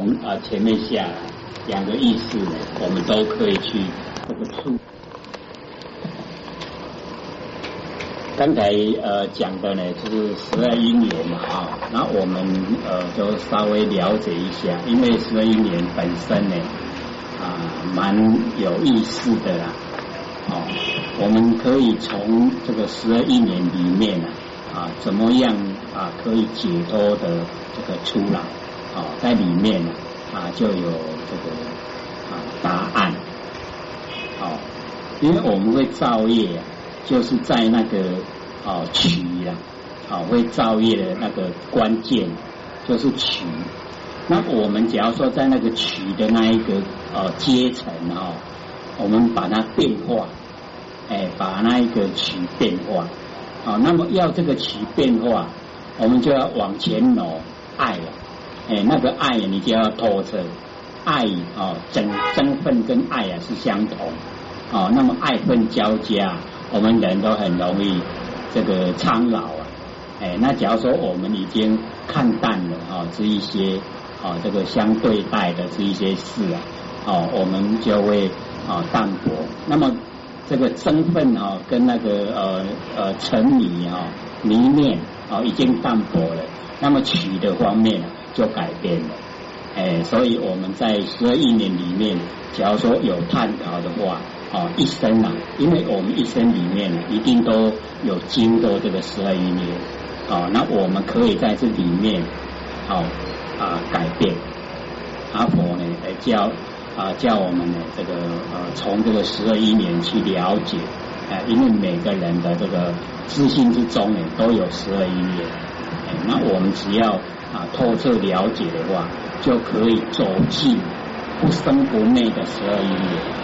从啊前面下两个意思呢，我们都可以去这个触。刚才呃讲的呢，就是十二因缘嘛啊，那我们呃就稍微了解一下，因为十二因缘本身呢啊蛮有意思的啦，哦，我们可以从这个十二因缘里面呢啊怎么样啊可以解脱的这个出来，在里面呢啊就有这个啊答案，哦，因为我们会造业啊。就是在那个哦取呀，哦会造业的那个关键就是取。那我们只要说在那个取的那一个呃阶层哦，我们把它变化，哎，把那一个取变化，好，那么要这个取变化，我们就要往前挪爱了，哎，那个爱你就要拖着爱哦，争争分跟爱啊是相同，哦，那么爱恨交加。我们人都很容易这个苍老啊，哎，那假如说我们已经看淡了啊，这一些啊，这个相对待的这一些事啊，哦，我们就会啊淡薄。那么这个身份啊，跟那个呃呃沉迷啊迷恋啊，已经淡薄了。那么取的方面就改变了，哎，所以我们在十二亿年里面，假如说有探讨的话。哦，一生啊，因为我们一生里面一定都有经过这个十二亿年，哦，那我们可以在这里面，哦啊改变，阿婆呢来教啊教我们呢这个呃从这个十二亿年去了解，哎，因为每个人的这个自信之中呢都有十二亿年，哎，那我们只要啊透彻了解的话，就可以走进不生不灭的十二因缘。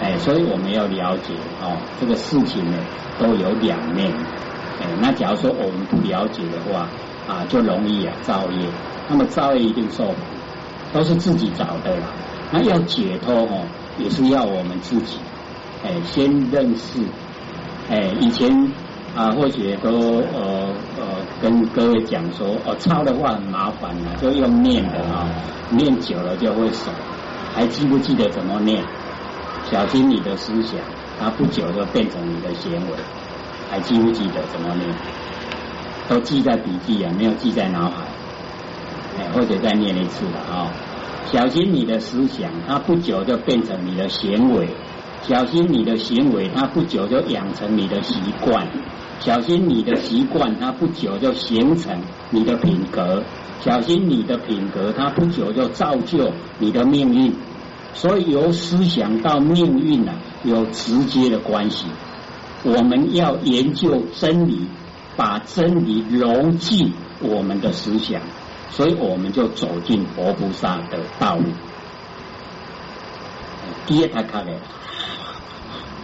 哎，所以我们要了解哦，这个事情呢都有两面。哎，那假如说我们不了解的话啊，就容易啊造业。那么造业一定受苦，都是自己找的啦。那要解脱哦，也是要我们自己哎先认识。哎，以前啊或许都呃呃跟各位讲说哦，抄的话很麻烦啊，就用念的啊，念久了就会熟。还记不记得怎么念？小心你的思想，它不久就变成你的行为。还记不记得怎么念？都记在笔记啊，没有记在脑海。哎，或者再念一次了啊！小心你的思想，它不久就变成你的行为。小心你的行为，它不久就养成你的习惯。小心你的习惯，它不久就形成你的品格。小心你的品格，它不久就造就你的命运。所以由思想到命运呢，有直接的关系。我们要研究真理，把真理融进我们的思想，所以我们就走进佛菩萨的道路。第一台卡的，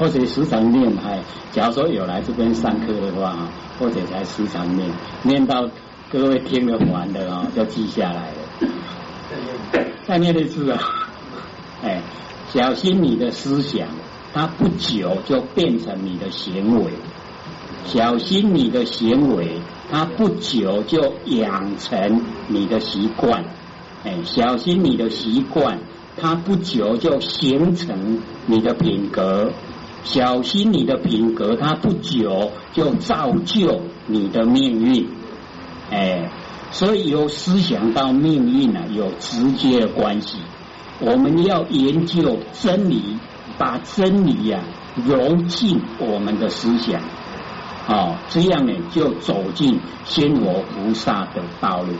或者时常念，哎，假如说有来这边上课的话，或者才时常念，念到各位听得烦的啊，就记下来了。再念一次啊。哎，小心你的思想，它不久就变成你的行为；小心你的行为，它不久就养成你的习惯；哎，小心你的习惯，它不久就形成你的品格；小心你的品格，它不久就造就你的命运。哎，所以由思想到命运呢，有直接的关系。我们要研究真理，把真理呀融进我们的思想，哦，这样呢就走进仙佛菩萨的道路。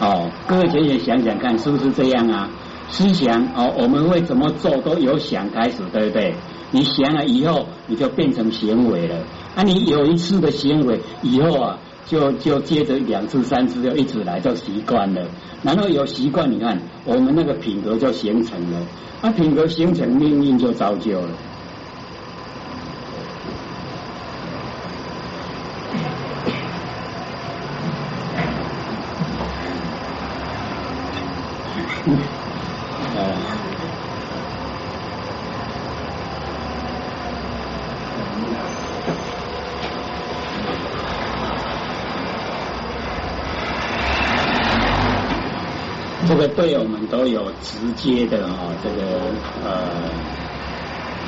哦，各位姐姐想想看，是不是这样啊？思想哦，我们会怎么做都由想开始，对不对？你想了以后，你就变成行为了。啊你有一次的行为以后啊。就就接着两次三次就一直来就习惯了，然后有习惯，你看我们那个品格就形成了，那品格形成，命运就造就了。个对我们都有直接的哦，这个呃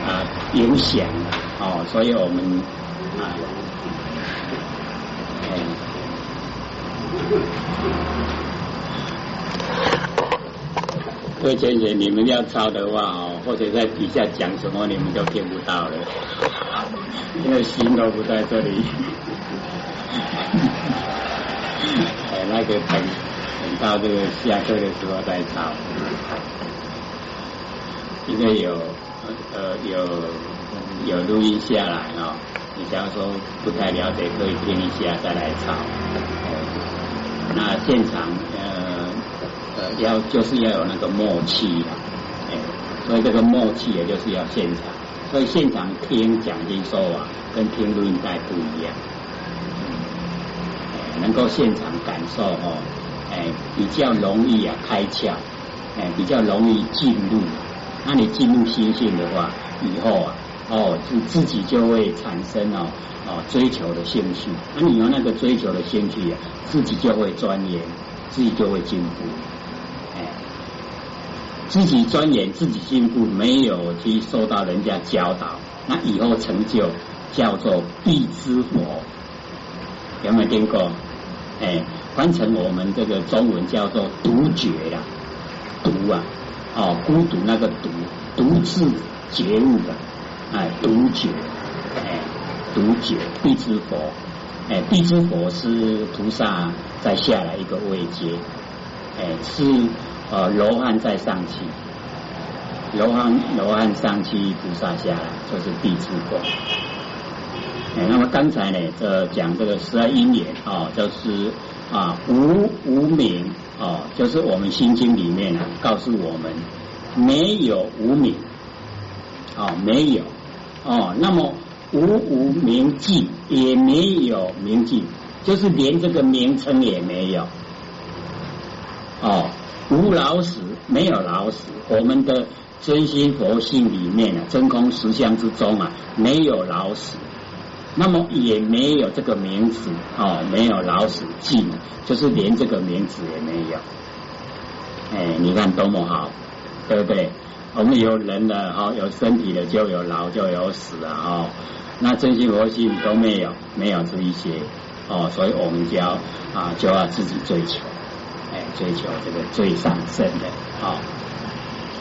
啊影响哦，所以我们啊，各位姐姐，你们要抄的话哦，或者在底下讲什么，你们就听不到了，因为心都不在这里。哎，那个等等到这个下课的时候再抄，因为有呃有有录音下来哦。你假如说不太了解，可以听一下再来抄。那现场呃呃要就是要有那个默契的，哎，所以这个默契也就是要现场，所以现场听讲经说啊，跟听录音带不一样。能够现场感受哦，哎，比较容易啊开窍，哎，比较容易进入。那你进入心性的话，以后啊，哦，自自己就会产生哦哦追求的兴趣。那你有那个追求的兴趣，自己就会钻研，自己就会进步。哎，自己钻研，自己进步，没有去受到人家教导，那以后成就叫做必知佛。有没有听过？哎，翻成我们这个中文叫做独觉呀，独啊，哦，孤独那个独，独自觉悟的，哎，独觉，哎，独觉必之佛，哎，地之佛是菩萨再下来一个位阶，哎，是呃罗汉再上去，罗汉罗汉上去，菩萨下来就是地之佛。哎，那么刚才呢，这讲这个十二因缘哦，就是啊无无名啊，就是我们心经里面啊告诉我们没有无名啊，没有哦，那么无无名记也没有名记，就是连这个名称也没有哦，无老死没有老死，我们的真心佛性里面啊，真空实相之中啊，没有老死。那么也没有这个名字哦，没有老死记，就是连这个名字也没有。哎，你看多么好，对不对？我们有人了哈，有身体的就有老就有死了哈。那真心佛性都没有，没有这一些哦，所以我们就要啊就要自己追求，哎，追求这个最上圣的啊。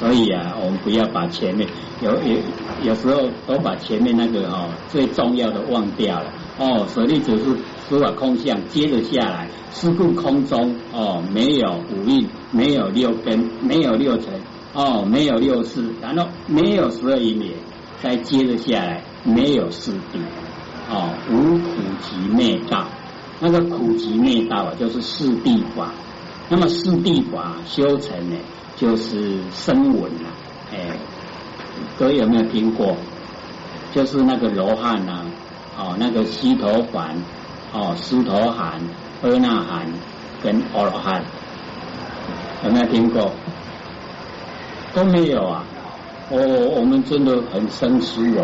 所以啊，我们不要把前面有有有时候都把前面那个哦最重要的忘掉了哦。舍利子是诸法空相，接着下来，是故空中哦没有五蕴，没有六根，没有六尘哦，没有六识，然后没有十二因缘，再接着下来没有四谛哦，无苦集灭道，那个苦集灭道啊，就是四谛法。那么四谛法修成呢？就是声闻呐，哎，各位有没有听过？就是那个罗汉呐，哦，那个西头环，哦，狮头含、阿那含跟阿罗汉，有没有听过？都没有啊！哦，我们真的很生疏哦。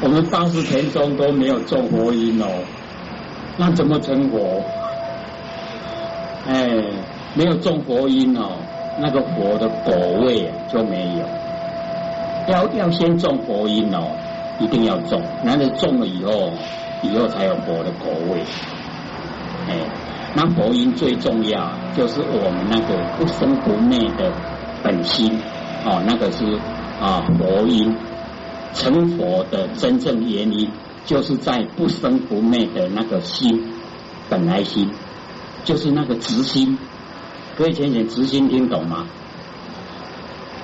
我们八十田中都没有种佛因哦，那怎么成佛？哎，没有种佛因哦，那个佛的果位就没有。要要先种佛因哦，一定要种，难得种了以后，以后才有佛的果位。哎，那佛音最重要就是我们那个不生不灭的本心哦，那个是啊佛音成佛的真正原因，就是在不生不灭的那个心本来心。就是那个直心，各位浅浅直心听懂吗？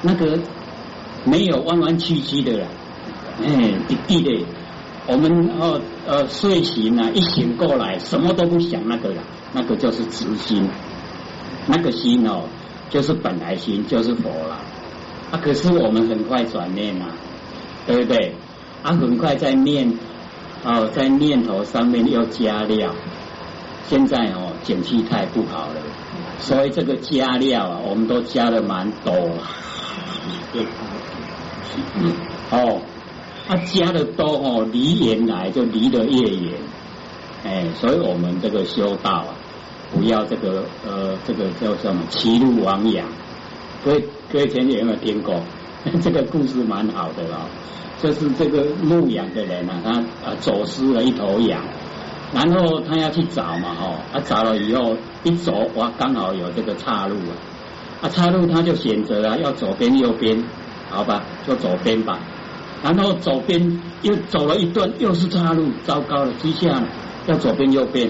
那个没有弯弯曲曲的了，哎，滴滴的，我们哦呃睡醒了，一醒过来什么都不想那个了，那个就是直心，那个心哦就是本来心，就是佛了啊。可是我们很快转念嘛，对不对？啊，很快在念哦，在念头上面要加料。现在哦，景气太不好了，所以这个加料啊，我们都加的蛮多。哦，啊加的多哦，离原来就离得越远。哎，所以我们这个修道啊，不要这个呃这个叫什么歧路亡羊。各位各位前有没有听过？这个故事蛮好的哦，就是这个牧羊的人啊，他啊走失了一头羊，然后他要去找嘛哈，他找了以后一走哇，刚好有这个岔路啊，啊岔路他就选择了要左边右边，好吧，就左边吧。然后左边又走了一段，又是岔路，糟糕了，接下来要左边右边，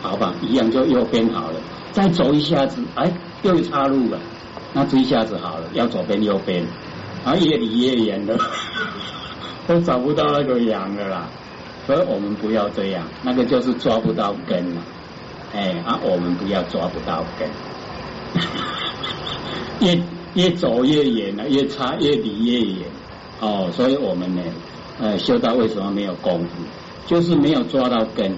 好吧，一样就右边好了。再走一下子，哎，又岔路了，那这一下子好了，要左边右边，啊，越离越远了，都找不到那个羊了啦。所以我们不要这样，那个就是抓不到根了。哎，啊，我们不要抓不到根，越越走越远了，越差越离越远。哦，所以我们呢，呃，修道为什么没有功夫？就是没有抓到根，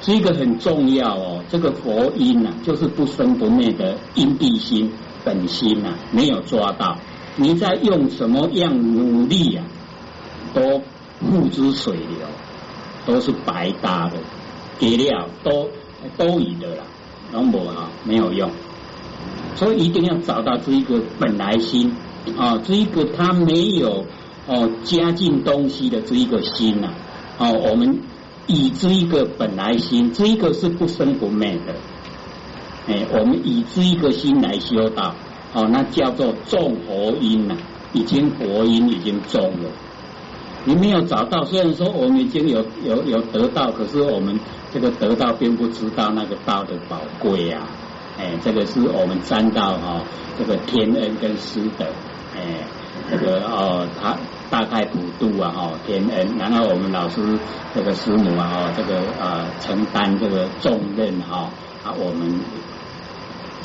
这个很重要哦。这个佛音呐，就是不生不灭的因地心本心呐，没有抓到。你在用什么样努力啊，都付之水流，都是白搭的，给料都都以的啦，拢无哈，没有用。所以一定要找到这一个本来心。啊，这一个他没有哦加进东西的这一个心呐，哦，我们以这一个本来心，这一个是不生不灭的，哎，我们以这一个心来修道，哦，那叫做种佛因呐，已经佛因已经种了。你没有找到，虽然说我们已经有有有得到，可是我们这个得到并不知道那个道的宝贵呀，哎，这个是我们沾到哈这个天恩跟师德。哎，这个哦，他大概普度啊，哈，天恩，然后我们老师这个师母啊，哈，这个呃承担这个重任哈，啊，我们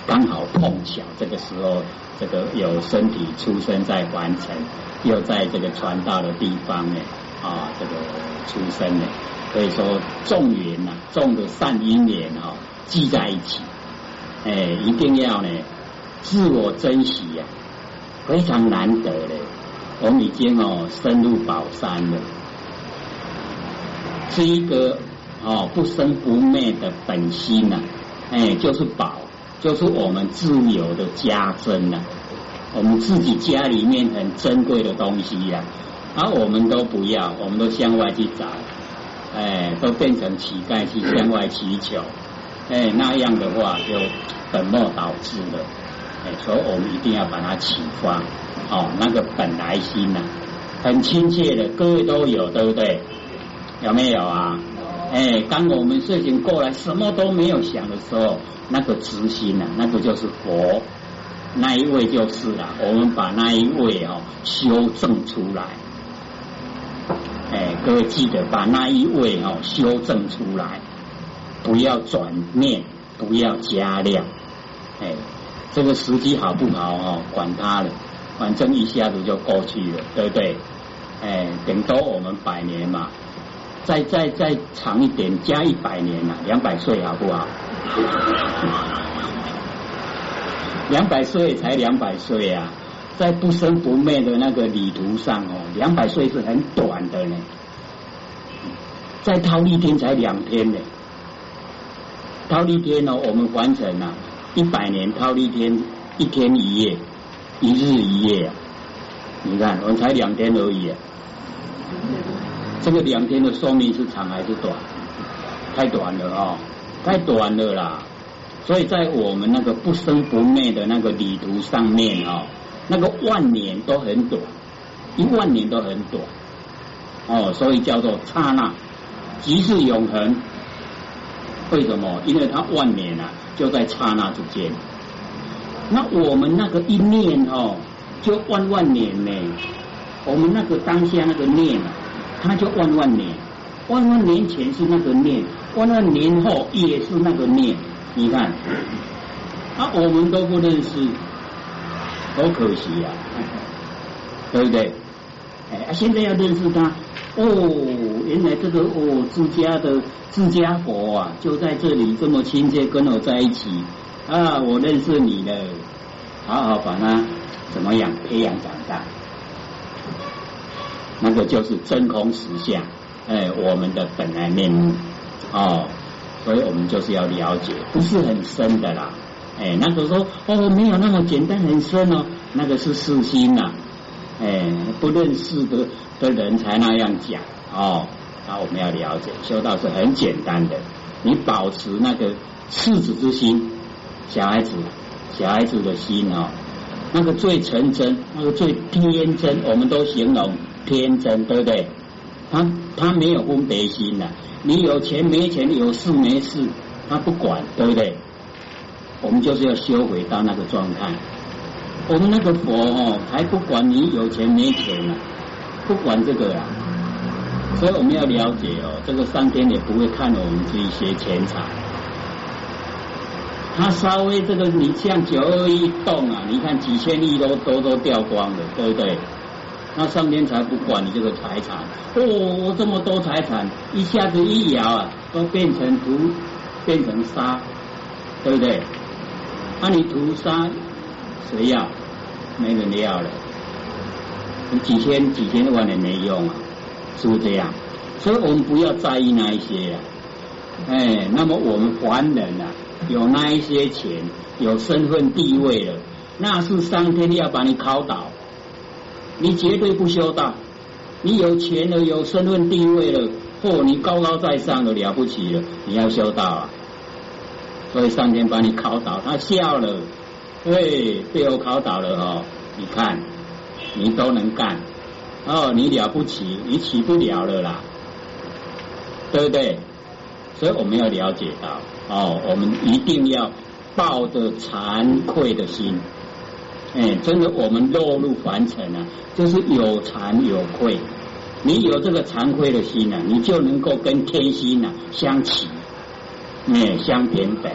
刚好碰巧这个时候，这个有身体出生在完成，又在这个传道的地方呢，啊，这个出生呢，所以说众缘呐，众的善因缘哈，聚在一起，哎，一定要呢，自我珍惜呀。非常难得的，我们已经哦深入宝山了。是一个哦不生不灭的本心呐，哎，就是宝，就是我们自由的家珍呐。我们自己家里面很珍贵的东西呀，而我们都不要，我们都向外去找，哎，都变成乞丐去向外乞求，哎，那样的话就本末倒置了。所以我们一定要把它启发，哦，那个本来心呐，很亲切的，各位都有，对不对？有没有啊？哎，当我们睡醒过来，什么都没有想的时候，那个慈心呐，那个就是佛，那一位就是了。我们把那一位哦修正出来，哎，各位记得把那一位哦修正出来，不要转念，不要加量，哎。这个时机好不好哦？管他了，反正一下子就过去了，对不对？哎，顶多我们百年嘛，再再再长一点，加一百年呐，两百岁好不好？两百岁才两百岁啊，在不生不灭的那个旅途上哦，两百岁是很短的呢。在逃一天才两天呢，逃一天哦，我们完成了。一百年套一天，一天一夜，一日一夜啊！你看，我们才两天而已，这个两天的寿命是长还是短？太短了哦，太短了啦！所以在我们那个不生不灭的那个旅途上面哦，那个万年都很短，一万年都很短哦，所以叫做刹那，即是永恒。为什么？因为它万年啊。就在刹那之间，那我们那个一念哦，就万万年呢。我们那个当下那个念啊，他就万万年，万万年前是那个念，万万年后也是那个念。你看，啊，我们都不认识，好可惜呀，对不对？哎，现在要认识他。哦，原来这个哦，自家的自家佛啊，就在这里这么亲切跟我在一起啊！我认识你了，好好把他怎么样培养长大？那个就是真空实相，哎，我们的本来面目哦。所以我们就是要了解，不是很深的啦。哎，那个说哦，没有那么简单很深哦，那个是四心呐。哎，不认识的的人才那样讲哦。那我们要了解，修道是很简单的，你保持那个赤子之心，小孩子小孩子的心哦，那个最纯真，那个最天真，我们都形容天真，对不对？他他没有分别心的，你有钱没钱，有事没事，他不管，对不对？我们就是要修回到那个状态。我们那个佛哦，还不管你有钱没钱呢，不管这个啊。所以我们要了解哦，这个上天也不会看我们这一些钱财。他稍微这个你像九二一动啊，你看几千亿都都都掉光了，对不对？那上天才不管你这个财产，哦，这么多财产，一下子一摇啊，都变成土，变成沙，对不对？那你屠杀谁要？没人要了，你几千几千万也没用啊，是不是这样？所以我们不要在意那一些啊，哎，那么我们凡人啊，有那一些钱，有身份地位了，那是上天要把你考倒，你绝对不修道。你有钱了，有身份地位了，或你高高在上了，了不起了，你要修道啊。所以上天把你考倒，他笑了，对，被我考倒了哦。你看，你都能干，哦，你了不起，你起不了了啦，对不对？所以我们要了解到，哦，我们一定要抱着惭愧的心，哎，真的，我们落入凡尘啊，就是有惭有愧。你有这个惭愧的心啊，你就能够跟天心啊相齐。哎，相平等。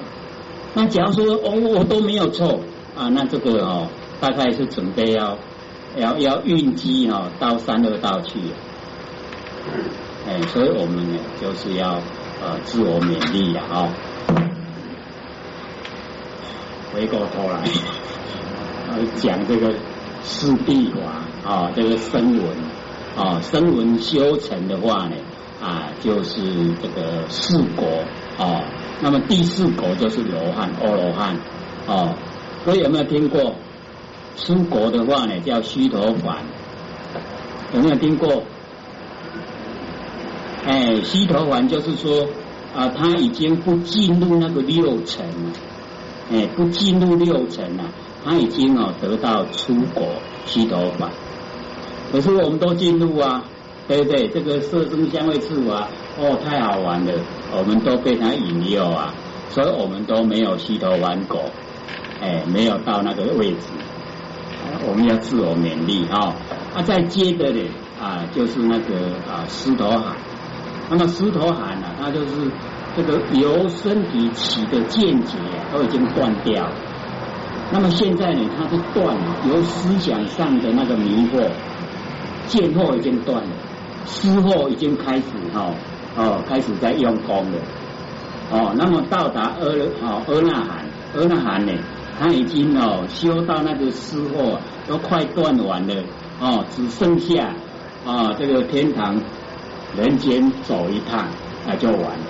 那假如说哦，我都没有错啊，那这个哦，大概是准备要要要运机哦，到三恶道去。哎，所以我们呢，就是要呃自我勉励呀，哦。回过头来，讲这个四谛法啊，这个声闻啊，声闻修成的话呢，啊，就是这个四果啊。那么第四果就是罗汉、阿罗汉啊，所以有没有听过出国的话呢？叫须陀洹，有没有听过？哎，须陀洹就是说啊，他已经不进入那个六层了，哎，不进入六层了，他已经哦得到出国须陀洹。可是我们都进入啊，对不对？这个色声香味触啊。哦，太好玩了，我们都被他引诱啊，所以我们都没有虚头玩狗，哎，没有到那个位置，我们要自我勉励啊。啊，再接着呢啊，就是那个啊狮头海，那么狮头海呢，它就是这个由身体起的见解都已经断掉，那么现在呢，它是断了，由思想上的那个迷惑，见惑已经断了，思惑已经开始哈。哦，开始在用功了。哦，那么到达阿哦阿那含，阿那含呢，他已经哦修到那个失货都快断完了。哦，只剩下啊这个天堂人间走一趟，那就完了。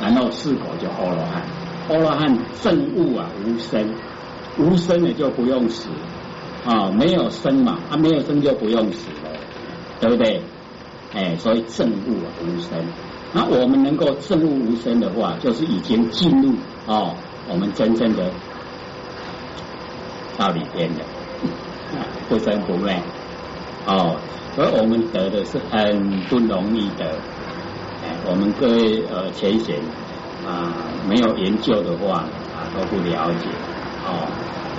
然后四果就阿罗汉，阿罗汉正悟啊无生，无生也就不用死。啊，没有生嘛，啊没有生就不用死了，对不对？哎，所以正悟啊无生。那我们能够证悟无声的话，就是已经进入哦，我们真正的到里边的 不生不灭哦，所以我们得的是很不容易的。哎，我们各位呃前贤啊，没有研究的话啊都不了解哦。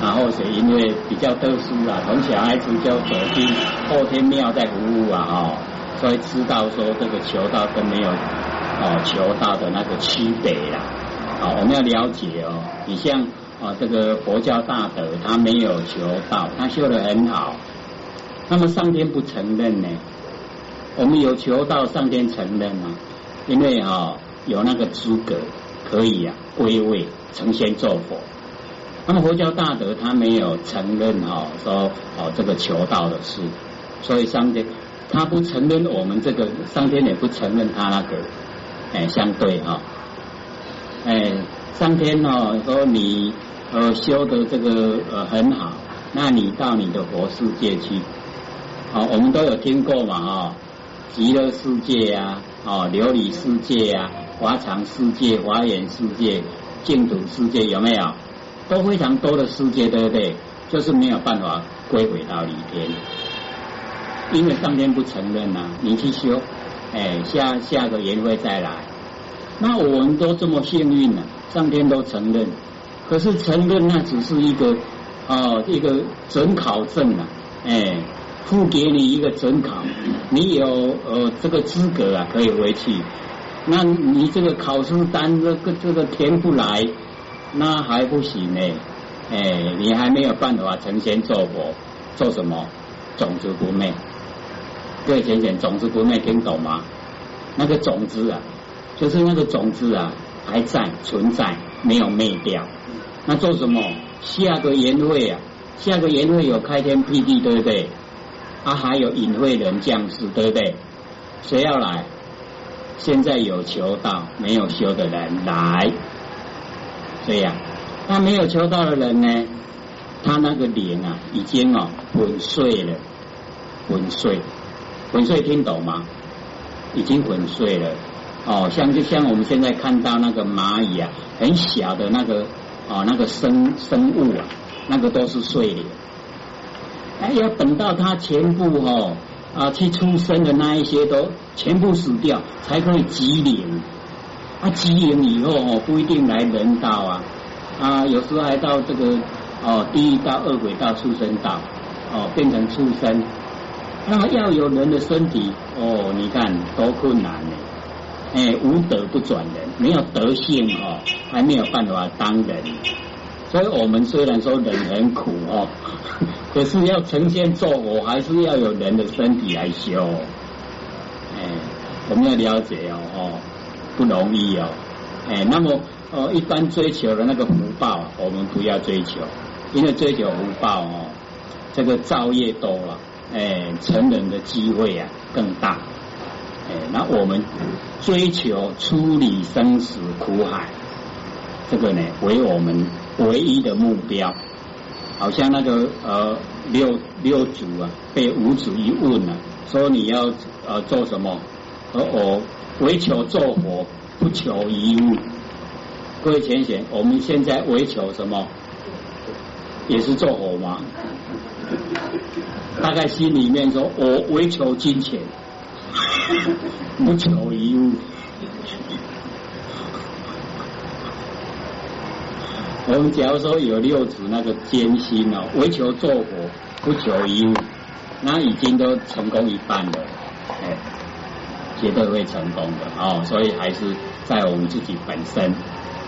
然后是因为比较特殊啊，从小孩子就走进后天庙在服务啊哦。所以知道说这个求道跟没有哦求道的那个区别啦，好，我们要了解哦。你像啊这个佛教大德，他没有求道，他修的很好，那么上天不承认呢？我们有求道，上天承认吗？因为啊有那个资格可以啊归位成仙做佛。那么佛教大德他没有承认哈说哦这个求道的事，所以上天。他不承认我们这个上天也不承认他那个，哎，相对哈，哎，上天哦说你呃修的这个呃很好，那你到你的佛世界去，好，我们都有听过嘛啊，极乐世界啊，哦琉璃世界啊，华藏世界、华严世界、净土世界有没有？都非常多的世界，对不对？就是没有办法归回到里天，因为上天不承认呐，你去修，哎，下下个年会再来。那我们都这么幸运了，上天都承认，可是承认那只是一个哦一个准考证啊，哎，付给你一个准考，你有呃这个资格啊可以回去，那你这个考试单这个这个填不来，那还不行呢。哎，你还没有办法成仙做佛，做什么？种子不灭。各位浅浅，种子不灭听懂吗？那个种子啊，就是那个种子啊，还在存在，没有灭掉。那做什么？下个年会啊，下个年会有开天辟地，对不对？啊，还有隐晦人降世，对不对？谁要来？现在有求道，没有修的人来，这样。那没有求道的人呢？他那个脸啊，已经哦粉碎了，粉碎，粉碎听懂吗？已经粉碎了。哦，像就像我们现在看到那个蚂蚁啊，很小的那个哦那个生生物啊，那个都是碎的。哎，要等到它全部哦啊去出生的那一些都全部死掉，才可以集灵。啊，集灵以后哦，不一定来人道啊。啊，有时候还到这个哦，地狱道、恶鬼道、畜生道，哦，变成畜生。那么要有人的身体，哦，你看多困难呢！哎，无德不转人，没有德性哦，还没有办法当人。所以我们虽然说人很苦哦，可是要成仙做佛，还是要有人的身体来修。哎，我们要了解哦，哦，不容易哦。哎，那么。呃，一般追求的那个福报，我们不要追求，因为追求福报哦，这个造业多了，哎，成人的机会啊更大，哎，那我们追求处理生死苦海，这个呢为我们唯一的目标。好像那个呃六六祖啊，被五祖一问啊，说你要呃做什么？而我唯求做佛，不求一物。各位浅显，我们现在为求什么？也是做佛吗？大概心里面说，我为求金钱，不求一物。我们假如说有六祖那个艰辛哦，为求做佛，不求一物，那已经都成功一半了，哎，绝对会成功的哦。所以还是在我们自己本身。